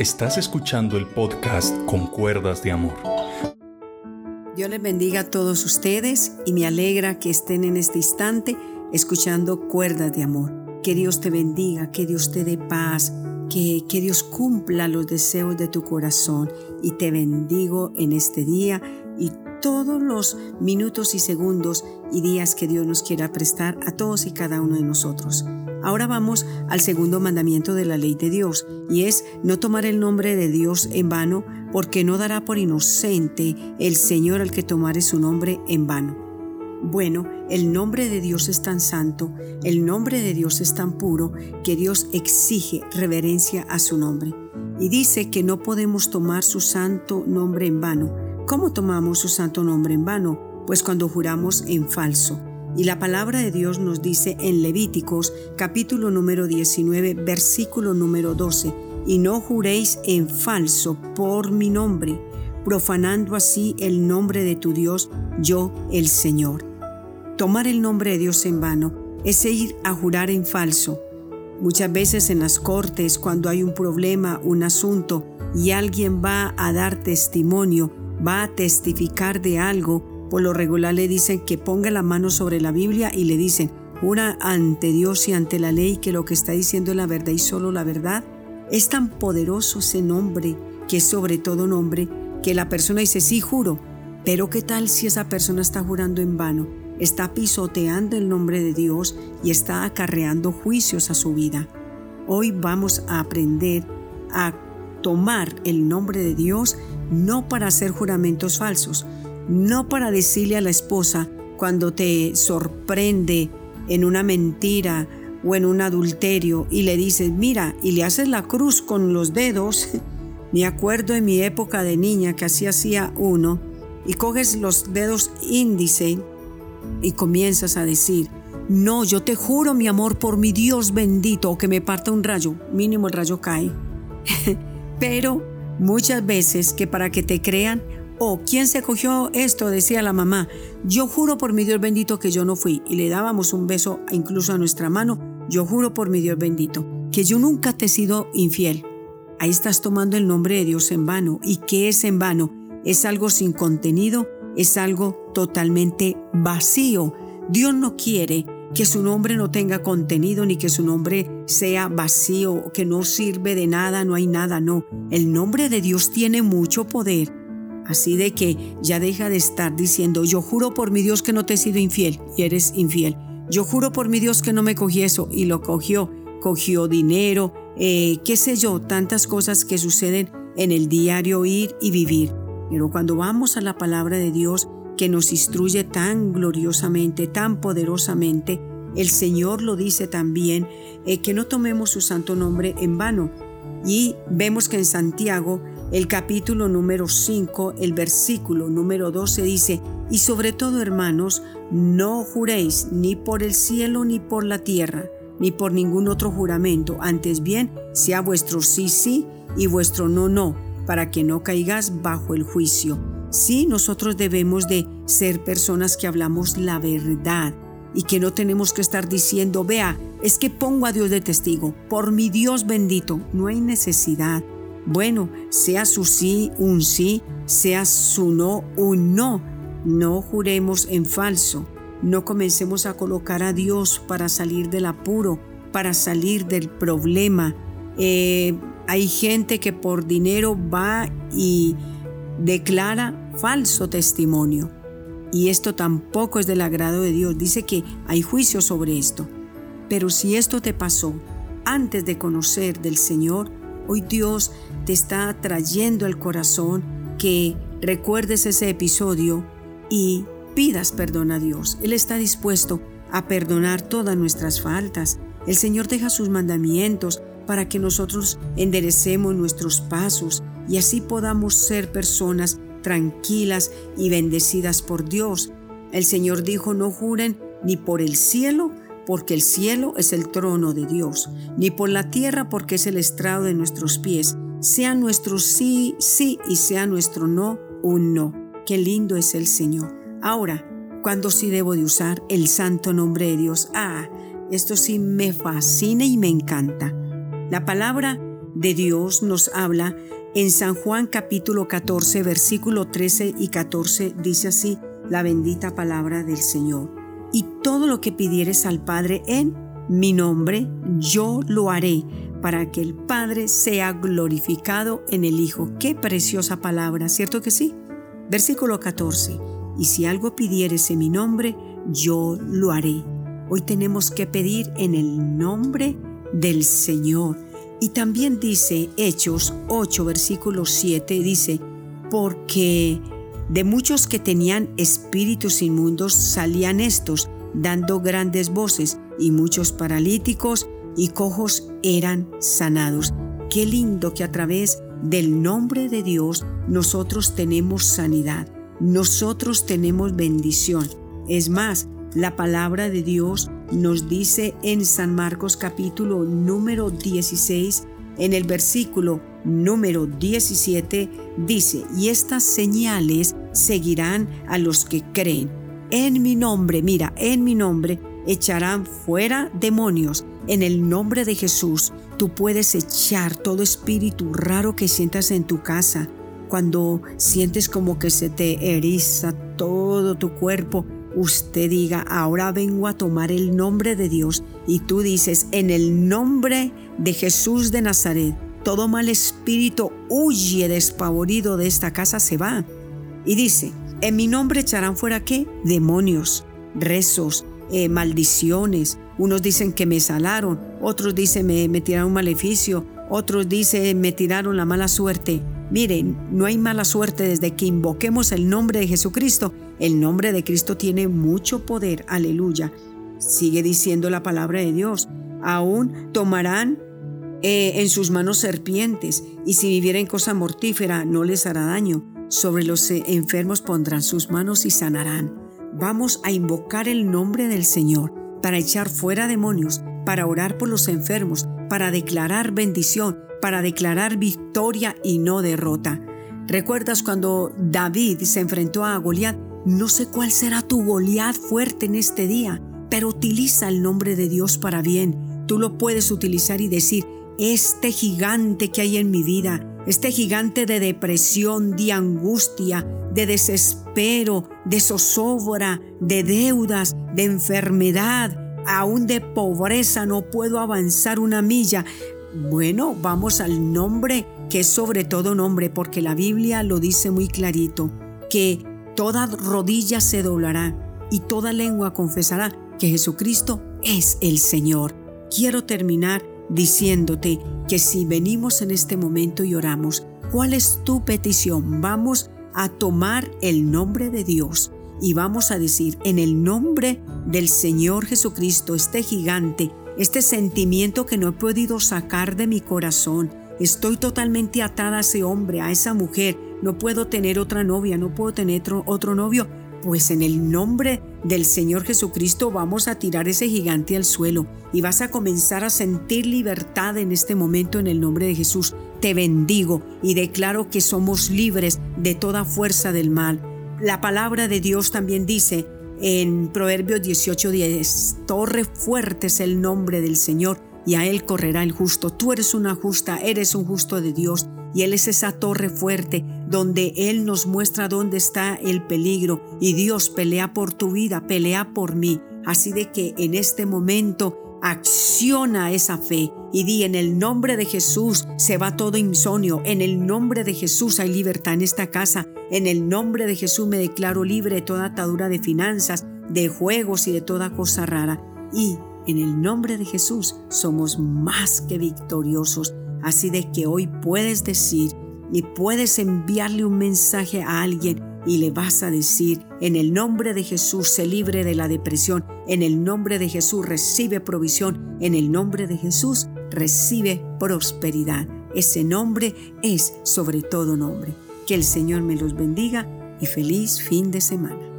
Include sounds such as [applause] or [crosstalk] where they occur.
Estás escuchando el podcast Con Cuerdas de Amor. Dios les bendiga a todos ustedes y me alegra que estén en este instante escuchando Cuerdas de Amor. Que Dios te bendiga, que Dios te dé paz, que, que Dios cumpla los deseos de tu corazón y te bendigo en este día y todos los minutos y segundos y días que Dios nos quiera prestar a todos y cada uno de nosotros. Ahora vamos al segundo mandamiento de la ley de Dios, y es no tomar el nombre de Dios en vano, porque no dará por inocente el Señor al que tomare su nombre en vano. Bueno, el nombre de Dios es tan santo, el nombre de Dios es tan puro, que Dios exige reverencia a su nombre. Y dice que no podemos tomar su santo nombre en vano. ¿Cómo tomamos su santo nombre en vano? Pues cuando juramos en falso. Y la palabra de Dios nos dice en Levíticos capítulo número 19 versículo número 12, y no juréis en falso por mi nombre, profanando así el nombre de tu Dios, yo el Señor. Tomar el nombre de Dios en vano es ir a jurar en falso. Muchas veces en las cortes, cuando hay un problema, un asunto, y alguien va a dar testimonio, va a testificar de algo, por lo regular le dicen que ponga la mano sobre la Biblia y le dicen, jura ante Dios y ante la ley que lo que está diciendo es la verdad y solo la verdad. Es tan poderoso ese nombre, que es sobre todo nombre, que la persona dice, sí, juro, pero ¿qué tal si esa persona está jurando en vano? Está pisoteando el nombre de Dios y está acarreando juicios a su vida. Hoy vamos a aprender a tomar el nombre de Dios no para hacer juramentos falsos, no para decirle a la esposa cuando te sorprende en una mentira o en un adulterio y le dices, mira, y le haces la cruz con los dedos. [laughs] Me acuerdo en mi época de niña que así hacía uno y coges los dedos índice y comienzas a decir, no, yo te juro mi amor por mi Dios bendito o que me parta un rayo, mínimo el rayo cae. [laughs] Pero muchas veces que para que te crean, oh, ¿quién se cogió esto? Decía la mamá. Yo juro por mi Dios bendito que yo no fui. Y le dábamos un beso incluso a nuestra mano. Yo juro por mi Dios bendito que yo nunca te he sido infiel. Ahí estás tomando el nombre de Dios en vano. ¿Y qué es en vano? Es algo sin contenido, es algo totalmente vacío. Dios no quiere que su nombre no tenga contenido ni que su nombre sea vacío, que no sirve de nada, no hay nada, no. El nombre de Dios tiene mucho poder Así de que ya deja de estar diciendo, yo juro por mi Dios que no te he sido infiel y eres infiel. Yo juro por mi Dios que no me cogí eso y lo cogió. Cogió dinero, eh, qué sé yo, tantas cosas que suceden en el diario ir y vivir. Pero cuando vamos a la palabra de Dios que nos instruye tan gloriosamente, tan poderosamente, el Señor lo dice también, eh, que no tomemos su santo nombre en vano. Y vemos que en Santiago el capítulo número 5, el versículo número 12 dice, y sobre todo hermanos, no juréis ni por el cielo ni por la tierra, ni por ningún otro juramento, antes bien sea vuestro sí sí y vuestro no no, para que no caigas bajo el juicio. Sí, nosotros debemos de ser personas que hablamos la verdad y que no tenemos que estar diciendo, vea, es que pongo a Dios de testigo, por mi Dios bendito, no hay necesidad. Bueno, sea su sí un sí, sea su no un no. No juremos en falso. No comencemos a colocar a Dios para salir del apuro, para salir del problema. Eh, hay gente que por dinero va y declara falso testimonio. Y esto tampoco es del agrado de Dios. Dice que hay juicio sobre esto. Pero si esto te pasó antes de conocer del Señor, Hoy Dios te está trayendo al corazón que recuerdes ese episodio y pidas perdón a Dios. Él está dispuesto a perdonar todas nuestras faltas. El Señor deja sus mandamientos para que nosotros enderecemos nuestros pasos y así podamos ser personas tranquilas y bendecidas por Dios. El Señor dijo, no juren ni por el cielo, porque el cielo es el trono de Dios, ni por la tierra porque es el estrado de nuestros pies. Sea nuestro sí, sí y sea nuestro no, un no. Qué lindo es el Señor. Ahora, ¿cuándo sí debo de usar el santo nombre de Dios? Ah, esto sí me fascina y me encanta. La palabra de Dios nos habla en San Juan capítulo 14, versículo 13 y 14, dice así la bendita palabra del Señor. Y todo lo que pidieres al Padre en mi nombre, yo lo haré para que el Padre sea glorificado en el Hijo. Qué preciosa palabra, ¿cierto que sí? Versículo 14. Y si algo pidieres en mi nombre, yo lo haré. Hoy tenemos que pedir en el nombre del Señor. Y también dice Hechos 8, versículo 7, dice, porque de muchos que tenían espíritus inmundos salían estos, dando grandes voces, y muchos paralíticos y cojos eran sanados. Qué lindo que a través del nombre de Dios nosotros tenemos sanidad, nosotros tenemos bendición. Es más, la palabra de Dios nos dice en San Marcos capítulo número 16, en el versículo número 17, dice, y estas señales seguirán a los que creen. En mi nombre, mira, en mi nombre echarán fuera demonios. En el nombre de Jesús, tú puedes echar todo espíritu raro que sientas en tu casa. Cuando sientes como que se te eriza todo tu cuerpo, usted diga, ahora vengo a tomar el nombre de Dios. Y tú dices, en el nombre de Jesús de Nazaret, todo mal espíritu huye despavorido de esta casa, se va. Y dice, en mi nombre echarán fuera qué? Demonios, rezos, eh, maldiciones. Unos dicen que me salaron, otros dicen me, me tiraron un maleficio, otros dicen me tiraron la mala suerte. Miren, no hay mala suerte desde que invoquemos el nombre de Jesucristo. El nombre de Cristo tiene mucho poder, aleluya. Sigue diciendo la palabra de Dios. Aún tomarán eh, en sus manos serpientes, y si vivieren cosa mortífera no les hará daño. Sobre los eh, enfermos pondrán sus manos y sanarán. Vamos a invocar el nombre del Señor para echar fuera demonios, para orar por los enfermos, para declarar bendición, para declarar victoria y no derrota. ¿Recuerdas cuando David se enfrentó a Goliat? No sé cuál será tu Goliat fuerte en este día, pero utiliza el nombre de Dios para bien. Tú lo puedes utilizar y decir, este gigante que hay en mi vida, este gigante de depresión, de angustia, de desespero, de zozobra, de deudas, de enfermedad, aún de pobreza, no puedo avanzar una milla. Bueno, vamos al nombre que es sobre todo nombre, porque la Biblia lo dice muy clarito, que toda rodilla se doblará y toda lengua confesará que Jesucristo es el Señor. Quiero terminar diciéndote que si venimos en este momento y oramos, ¿cuál es tu petición? Vamos a tomar el nombre de Dios y vamos a decir en el nombre del Señor Jesucristo, este gigante, este sentimiento que no he podido sacar de mi corazón. Estoy totalmente atada a ese hombre, a esa mujer. No puedo tener otra novia, no puedo tener otro, otro novio pues en el nombre del Señor Jesucristo vamos a tirar ese gigante al suelo y vas a comenzar a sentir libertad en este momento en el nombre de Jesús. Te bendigo y declaro que somos libres de toda fuerza del mal. La palabra de Dios también dice en Proverbios 18:10, Torre fuerte es el nombre del Señor y a él correrá el justo. Tú eres una justa, eres un justo de Dios y Él es esa torre fuerte donde Él nos muestra dónde está el peligro y Dios pelea por tu vida, pelea por mí. Así de que en este momento acciona esa fe y di en el nombre de Jesús se va todo insomnio, en el nombre de Jesús hay libertad en esta casa, en el nombre de Jesús me declaro libre de toda atadura de finanzas, de juegos y de toda cosa rara. Y en el nombre de Jesús somos más que victoriosos. Así de que hoy puedes decir y puedes enviarle un mensaje a alguien y le vas a decir, en el nombre de Jesús se libre de la depresión, en el nombre de Jesús recibe provisión, en el nombre de Jesús recibe prosperidad. Ese nombre es sobre todo nombre. Que el Señor me los bendiga y feliz fin de semana.